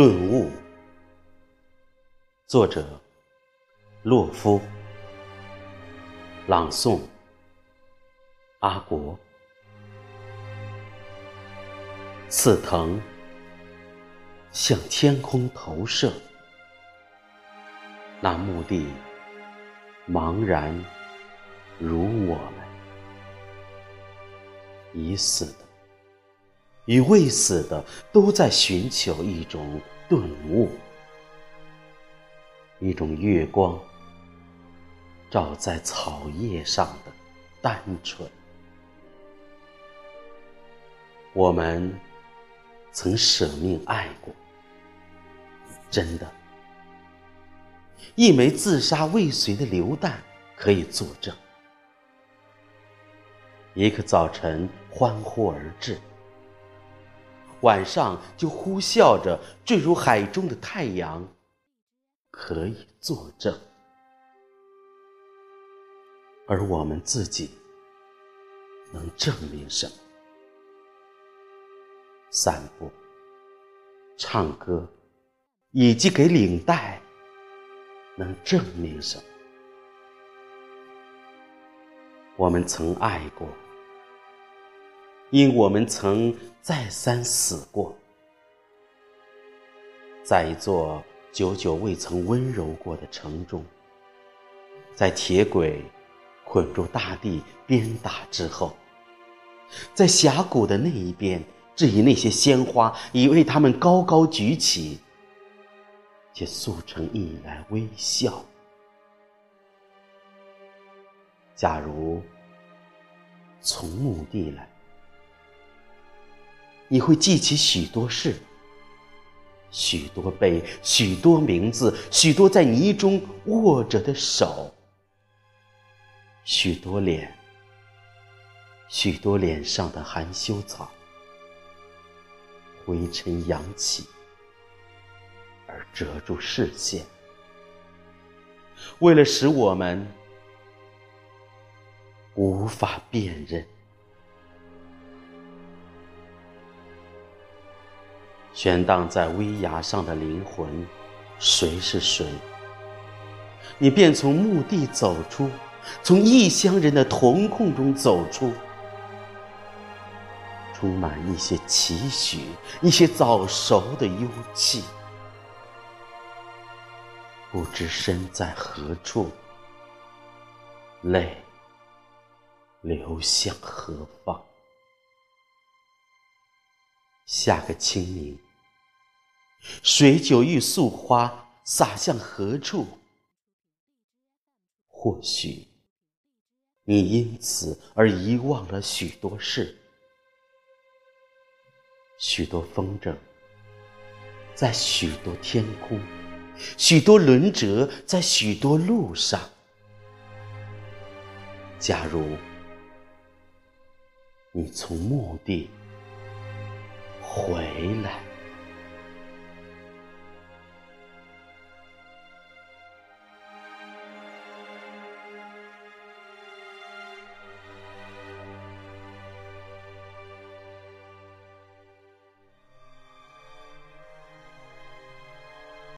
顿悟，作者：洛夫，朗诵：阿国。刺藤向天空投射，那墓地茫然如我们，已死的。与未死的都在寻求一种顿悟，一种月光照在草叶上的单纯。我们曾舍命爱过，真的，一枚自杀未遂的榴弹可以作证。一个早晨欢呼而至。晚上就呼啸着坠入海中的太阳，可以作证；而我们自己能证明什么？散步、唱歌，以及给领带，能证明什么？我们曾爱过。因我们曾再三死过，在一座久久未曾温柔过的城中，在铁轨捆住大地鞭打之后，在峡谷的那一边质疑那些鲜花，以为它们高高举起，却塑成一来微笑。假如从墓地来。你会记起许多事，许多背，许多名字，许多在泥中握着的手，许多脸，许多脸上的含羞草，灰尘扬起而遮住视线，为了使我们无法辨认。悬荡在危崖上的灵魂，谁是谁？你便从墓地走出，从异乡人的瞳孔中走出，充满一些期许，一些早熟的幽气。不知身在何处，泪流向何方？下个清明。水酒玉素花洒向何处？或许你因此而遗忘了许多事，许多风筝在许多天空，许多轮辙在许多路上。假如你从墓地回来。